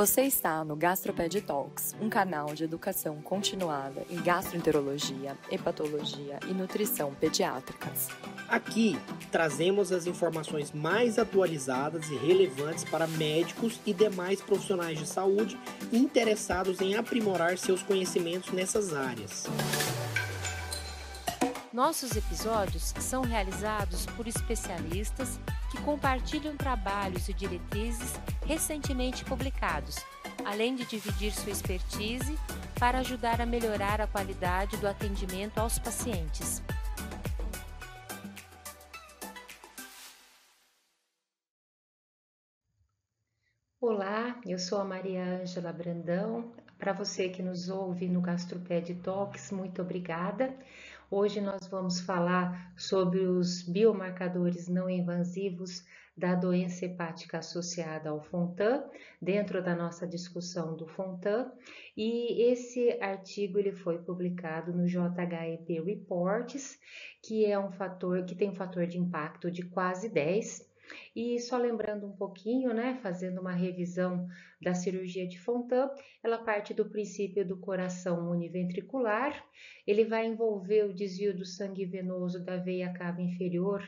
Você está no Gastroped Talks, um canal de educação continuada em gastroenterologia, hepatologia e nutrição pediátricas. Aqui trazemos as informações mais atualizadas e relevantes para médicos e demais profissionais de saúde interessados em aprimorar seus conhecimentos nessas áreas. Nossos episódios são realizados por especialistas que compartilham trabalhos e diretrizes recentemente publicados, além de dividir sua expertise para ajudar a melhorar a qualidade do atendimento aos pacientes. Olá, eu sou a Maria Ângela Brandão. Para você que nos ouve no Gastroped Talks, muito obrigada. Hoje nós vamos falar sobre os biomarcadores não invasivos da doença hepática associada ao FONTAN, dentro da nossa discussão do FONTAN, e esse artigo ele foi publicado no JHEP Reports, que é um fator que tem um fator de impacto de quase 10 e só lembrando um pouquinho, né, fazendo uma revisão da cirurgia de Fontan, ela parte do princípio do coração univentricular, ele vai envolver o desvio do sangue venoso da veia cava inferior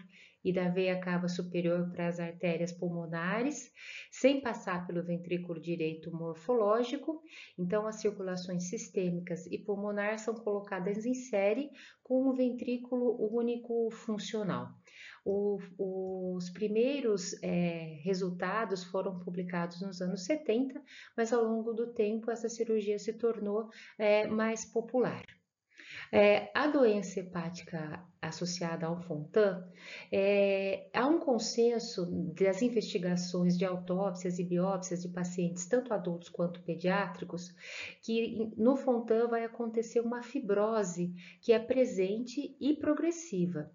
e da veia cava superior para as artérias pulmonares, sem passar pelo ventrículo direito morfológico. Então, as circulações sistêmicas e pulmonar são colocadas em série com um ventrículo único funcional. O, os primeiros é, resultados foram publicados nos anos 70, mas ao longo do tempo essa cirurgia se tornou é, mais popular. É, a doença hepática associada ao Fontan, é, há um consenso das investigações de autópsias e biópsias de pacientes, tanto adultos quanto pediátricos, que no Fontan vai acontecer uma fibrose que é presente e progressiva.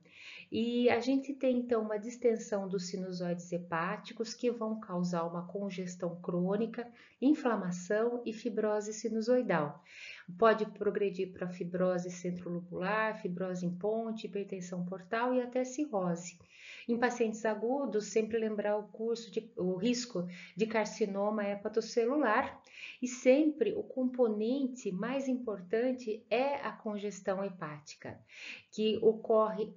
E a gente tem então uma distensão dos sinusoides hepáticos que vão causar uma congestão crônica, inflamação e fibrose sinusoidal. Pode progredir para fibrose centrolobular, fibrose em ponte, hipertensão portal e até cirrose. Em pacientes agudos, sempre lembrar o, curso de, o risco de carcinoma hepatocelular e sempre o componente mais importante é a congestão hepática, que ocorre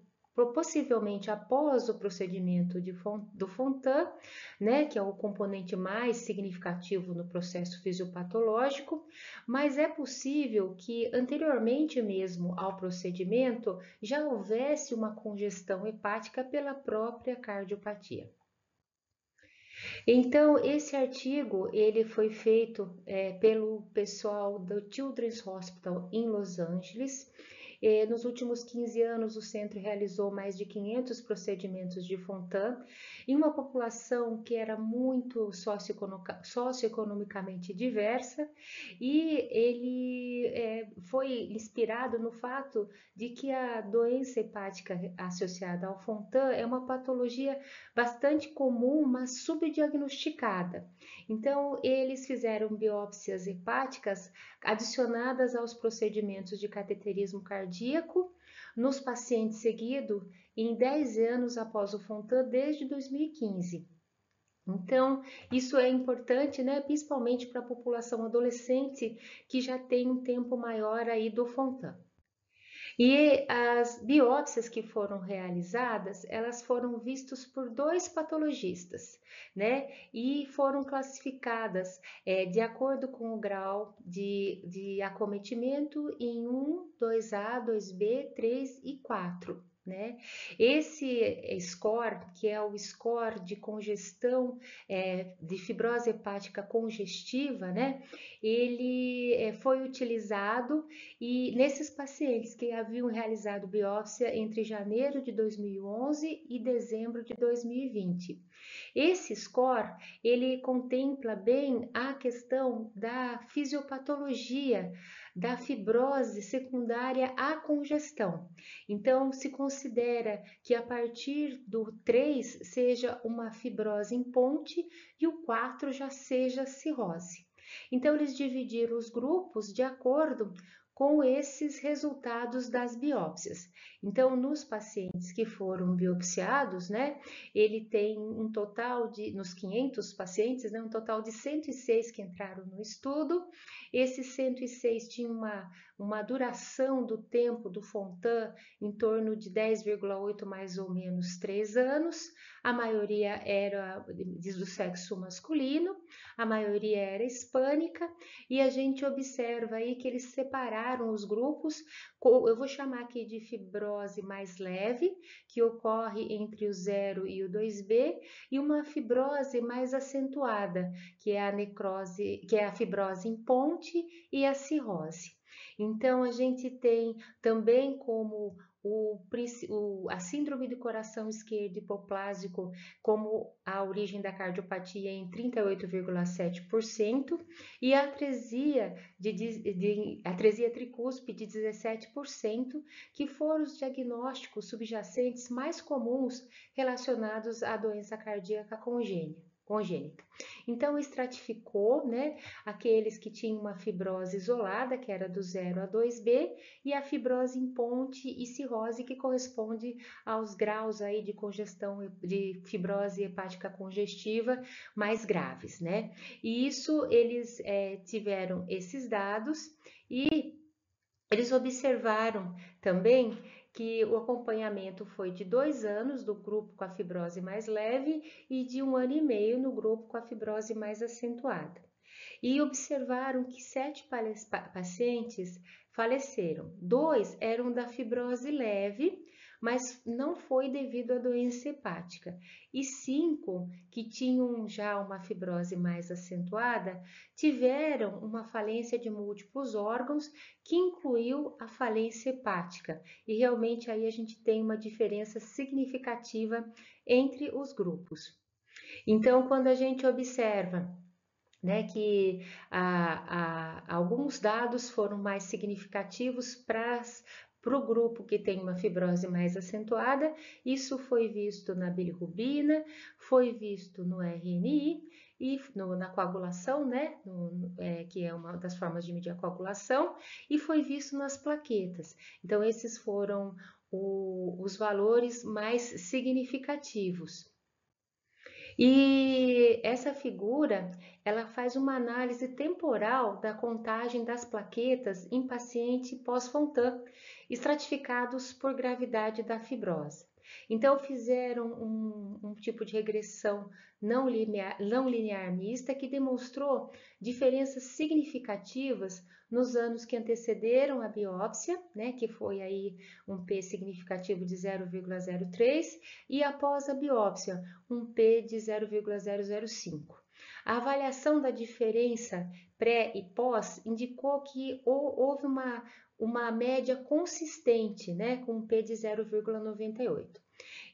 possivelmente após o procedimento de, do Fontan, né, que é o componente mais significativo no processo fisiopatológico, mas é possível que anteriormente mesmo ao procedimento já houvesse uma congestão hepática pela própria cardiopatia. Então, esse artigo ele foi feito é, pelo pessoal do Children's Hospital em Los Angeles nos últimos 15 anos, o centro realizou mais de 500 procedimentos de Fontan em uma população que era muito socioeconomicamente diversa e ele é, foi inspirado no fato de que a doença hepática associada ao Fontan é uma patologia bastante comum, mas subdiagnosticada. Então, eles fizeram biópsias hepáticas adicionadas aos procedimentos de cateterismo cardíaco nos pacientes seguido em 10 anos após o Fontan desde 2015. Então, isso é importante, né, principalmente para a população adolescente que já tem um tempo maior aí do Fontan. E as biópsias que foram realizadas, elas foram vistas por dois patologistas, né? E foram classificadas é, de acordo com o grau de, de acometimento em 1, 2A, 2B, 3 e 4. Né? Esse score, que é o score de congestão é, de fibrose hepática congestiva, né? ele é, foi utilizado e nesses pacientes que haviam realizado biópsia entre janeiro de 2011 e dezembro de 2020. Esse score ele contempla bem a questão da fisiopatologia da fibrose secundária à congestão. Então, se considera que a partir do 3 seja uma fibrose em ponte e o 4 já seja cirrose. Então, eles dividiram os grupos de acordo com esses resultados das biópsias. Então, nos pacientes que foram biopsiados, né, ele tem um total de, nos 500 pacientes, né, um total de 106 que entraram no estudo. Esses 106 tinham uma, uma duração do tempo do Fontan em torno de 10,8 mais ou menos 3 anos. A maioria era do sexo masculino, a maioria era hispânica, e a gente observa aí que eles separaram os grupos, eu vou chamar aqui de fibrose mais leve, que ocorre entre o 0 e o 2B, e uma fibrose mais acentuada, que é a necrose, que é a fibrose em ponte e a cirrose. Então, a gente tem também como o, a síndrome do coração esquerdo hipoplásico como a origem da cardiopatia em 38,7% e a atresia, de, de, atresia tricúspide de 17%, que foram os diagnósticos subjacentes mais comuns relacionados à doença cardíaca congênita congênita. Então, estratificou né, aqueles que tinham uma fibrose isolada, que era do 0 a 2B, e a fibrose em ponte e cirrose, que corresponde aos graus aí de congestão, de fibrose hepática congestiva mais graves, né? E isso, eles é, tiveram esses dados e eles observaram também que o acompanhamento foi de dois anos do grupo com a fibrose mais leve e de um ano e meio no grupo com a fibrose mais acentuada. E observaram que sete pacientes faleceram. Dois eram da fibrose leve mas não foi devido à doença hepática. E cinco que tinham já uma fibrose mais acentuada tiveram uma falência de múltiplos órgãos que incluiu a falência hepática. E realmente aí a gente tem uma diferença significativa entre os grupos. Então, quando a gente observa né, que alguns dados foram mais significativos para para o grupo que tem uma fibrose mais acentuada, isso foi visto na bilirrubina, foi visto no RNI e no, na coagulação, né, no, é, que é uma das formas de medir a coagulação, e foi visto nas plaquetas. Então, esses foram o, os valores mais significativos. E essa figura, ela faz uma análise temporal da contagem das plaquetas em paciente pós-Fontan, estratificados por gravidade da fibrose. Então, fizeram um, um, tipo de regressão não linear, não linear mista que demonstrou diferenças significativas nos anos que antecederam a biópsia, né, que foi aí um P significativo de 0,03, e após a biópsia, um P de 0,005. A avaliação da diferença pré e pós indicou que houve uma, uma média consistente, né, com um P de 0,98.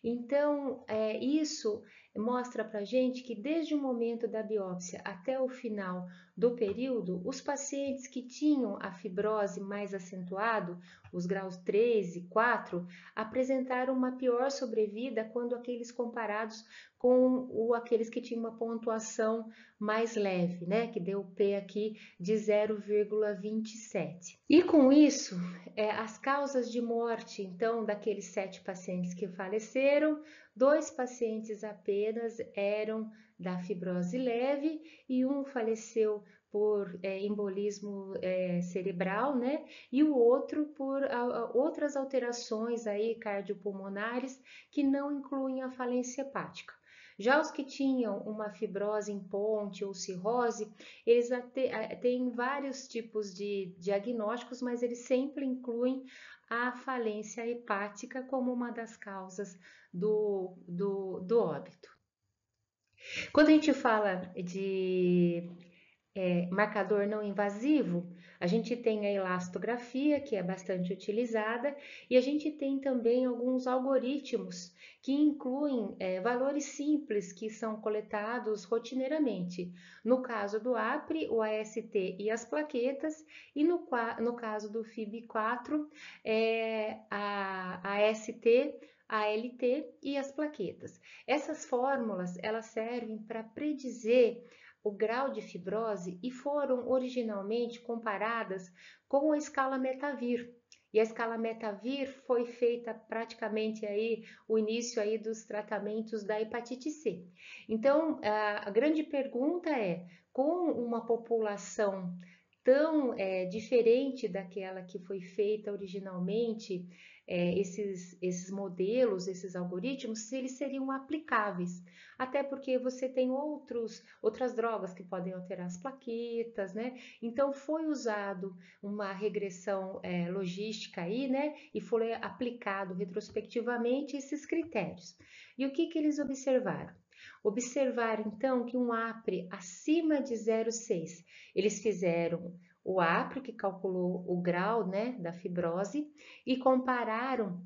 Então, é, isso mostra para gente que desde o momento da biópsia até o final do período, os pacientes que tinham a fibrose mais acentuado, os graus 3 e 4, apresentaram uma pior sobrevida quando aqueles comparados com o, aqueles que tinham uma pontuação mais leve, né, que deu P aqui de 0,27. E com isso, é, as causas de morte, então, daqueles sete pacientes que faleceram, dois pacientes apenas eram da fibrose leve e um faleceu por é, embolismo é, cerebral, né? E o outro por a, a, outras alterações aí cardiopulmonares que não incluem a falência hepática. Já os que tinham uma fibrose em ponte ou cirrose, eles têm vários tipos de diagnósticos, mas eles sempre incluem a falência hepática como uma das causas do, do, do óbito. Quando a gente fala de é, marcador não invasivo, a gente tem a elastografia, que é bastante utilizada, e a gente tem também alguns algoritmos que incluem é, valores simples que são coletados rotineiramente. No caso do APRE, o AST e as plaquetas, e no, no caso do FIB4, é, a, a AST, a LT e as plaquetas. Essas fórmulas elas servem para predizer o grau de fibrose e foram originalmente comparadas com a escala Metavir. E a escala Metavir foi feita praticamente aí o início aí dos tratamentos da hepatite C. Então, a, a grande pergunta é, com uma população tão é, diferente daquela que foi feita originalmente, é, esses, esses modelos, esses algoritmos, se eles seriam aplicáveis. Até porque você tem outros, outras drogas que podem alterar as plaquetas, né? Então foi usado uma regressão é, logística aí, né? E foi aplicado retrospectivamente esses critérios. E o que, que eles observaram? Observar então que um APRE acima de 0,6, eles fizeram o APRE, que calculou o grau né, da fibrose, e compararam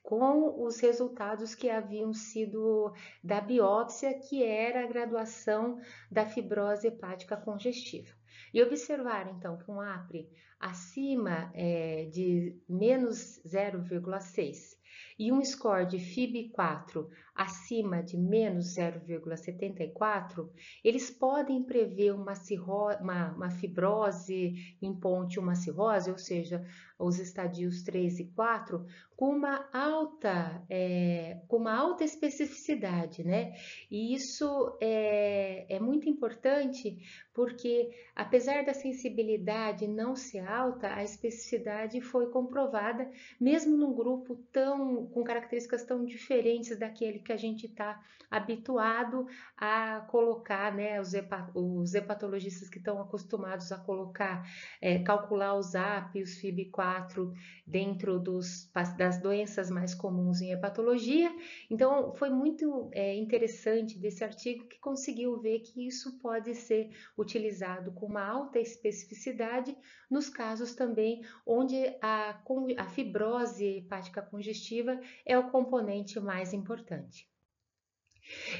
com os resultados que haviam sido da biópsia, que era a graduação da fibrose hepática congestiva. E observaram então que um APRE acima é, de menos 0,6 e um score de FIB4 acima de menos 0,74, eles podem prever uma, cirro, uma, uma fibrose em ponte, uma cirrose, ou seja, os estadios 3 e 4, com uma alta, é, com uma alta especificidade, né? E isso é, é muito importante porque, apesar da sensibilidade não ser alta, a especificidade foi comprovada, mesmo num grupo tão com características tão diferentes daquele que a gente está habituado a colocar, né? Os, hepa, os hepatologistas que estão acostumados a colocar, é, calcular os AP, os FIB4 dentro dos, das doenças mais comuns em hepatologia. Então, foi muito é, interessante desse artigo que conseguiu ver que isso pode ser utilizado com uma alta especificidade nos casos também onde a, a fibrose hepática congestiva é o componente mais importante.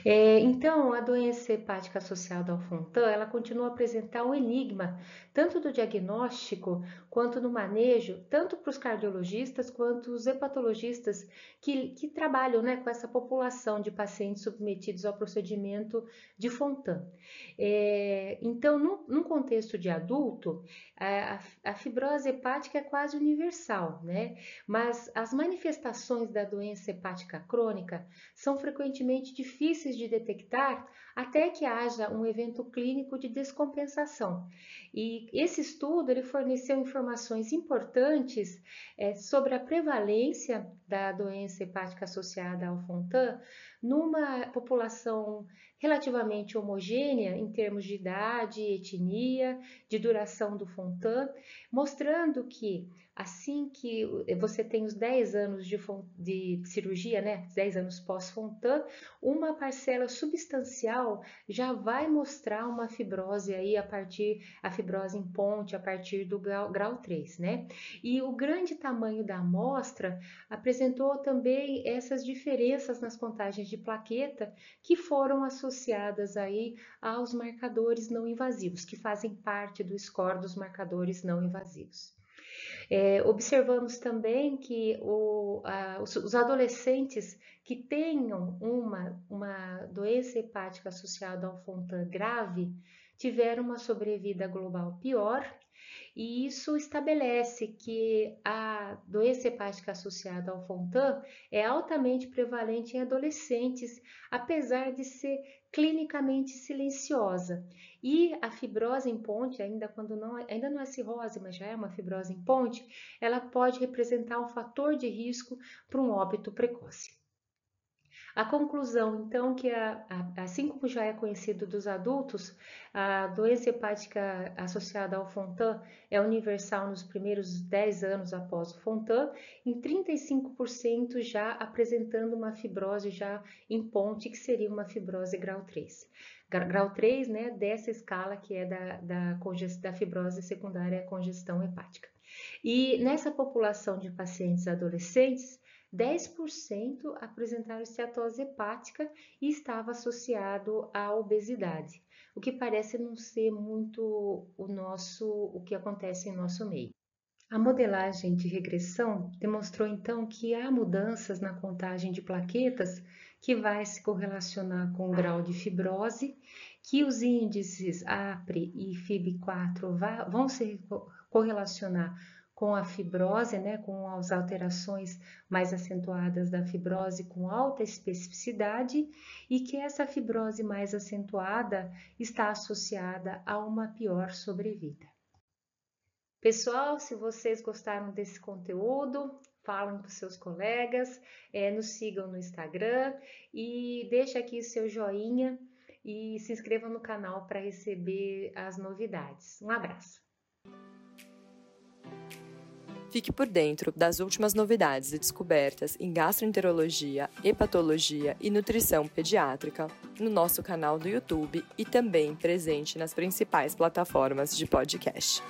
É, então, a doença hepática associada ao Fontan, ela continua a apresentar um enigma, tanto do diagnóstico quanto no manejo, tanto para os cardiologistas quanto os hepatologistas que, que trabalham né, com essa população de pacientes submetidos ao procedimento de Fontan. É, então, no, num contexto de adulto, a, a, fibrose hepática é quase universal, né? Mas as manifestações da doença hepática crônica são frequentemente difíceis de detectar até que haja um evento clínico de descompensação. E esse estudo ele forneceu informações importantes é, sobre a prevalência da doença hepática associada ao Fontan numa população relativamente homogênea em termos de idade, etnia, de duração do Fontan, mostrando que assim que você tem os 10 anos de, de cirurgia, né, 10 anos pós-Fontan, uma parcela substancial já vai mostrar uma fibrose aí a partir, a fibrose em ponte a partir do grau, grau 3, né? E o grande tamanho da amostra apresentou também essas diferenças nas contagens de plaqueta que foram associadas aí aos marcadores não invasivos, que fazem parte do score dos marcadores não invasivos. É, observamos também que o, a, os, os, adolescentes que tenham uma, uma doença hepática associada ao Fontan grave tiveram uma sobrevida global pior e isso estabelece que a doença hepática associada ao Fontan é altamente prevalente em adolescentes, apesar de ser clinicamente silenciosa. E a fibrose em ponte, ainda quando não, ainda não é cirrose, mas já é uma fibrose em ponte, ela pode representar um fator de risco para um óbito precoce. A conclusão, então, que a, a, assim como já é conhecido dos adultos, a doença hepática associada ao Fontan é universal nos primeiros 10 anos após o Fontan, em 35% já apresentando uma fibrose já em ponte, que seria uma fibrose grau 3. Grau 3, né, dessa escala que é da, da, da fibrose secundária à congestão hepática. E nessa população de pacientes adolescentes, 10% apresentaram esteatose hepática e estava associado à obesidade, o que parece não ser muito o nosso o que acontece em nosso meio. A modelagem de regressão demonstrou então que há mudanças na contagem de plaquetas que vai se correlacionar com o grau de fibrose que os índices APRE e FIB4 vão se correlacionar com a fibrose, né, com as alterações mais acentuadas da fibrose com alta especificidade e que essa fibrose mais acentuada está associada a uma pior sobrevida. Pessoal, se vocês gostaram desse conteúdo, falem com seus colegas, é, nos sigam no Instagram e deixe aqui seu joinha e se inscrevam no canal para receber as novidades. Um abraço! Fique por dentro das últimas novidades e descobertas em gastroenterologia, hepatologia e nutrição pediátrica no nosso canal do YouTube e também presente nas principais plataformas de podcast.